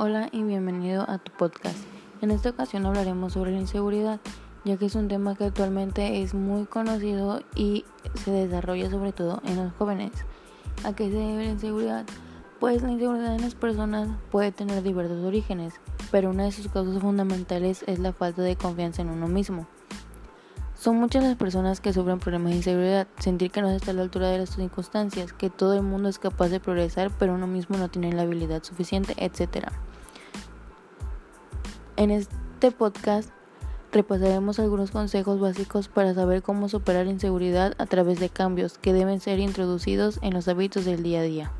Hola y bienvenido a tu podcast. En esta ocasión hablaremos sobre la inseguridad, ya que es un tema que actualmente es muy conocido y se desarrolla sobre todo en los jóvenes. ¿A qué se debe la inseguridad? Pues la inseguridad en las personas puede tener diversos orígenes, pero una de sus causas fundamentales es la falta de confianza en uno mismo. Son muchas las personas que sufren problemas de inseguridad, sentir que no se está a la altura de las circunstancias, que todo el mundo es capaz de progresar, pero uno mismo no tiene la habilidad suficiente, etc. En este podcast repasaremos algunos consejos básicos para saber cómo superar la inseguridad a través de cambios que deben ser introducidos en los hábitos del día a día.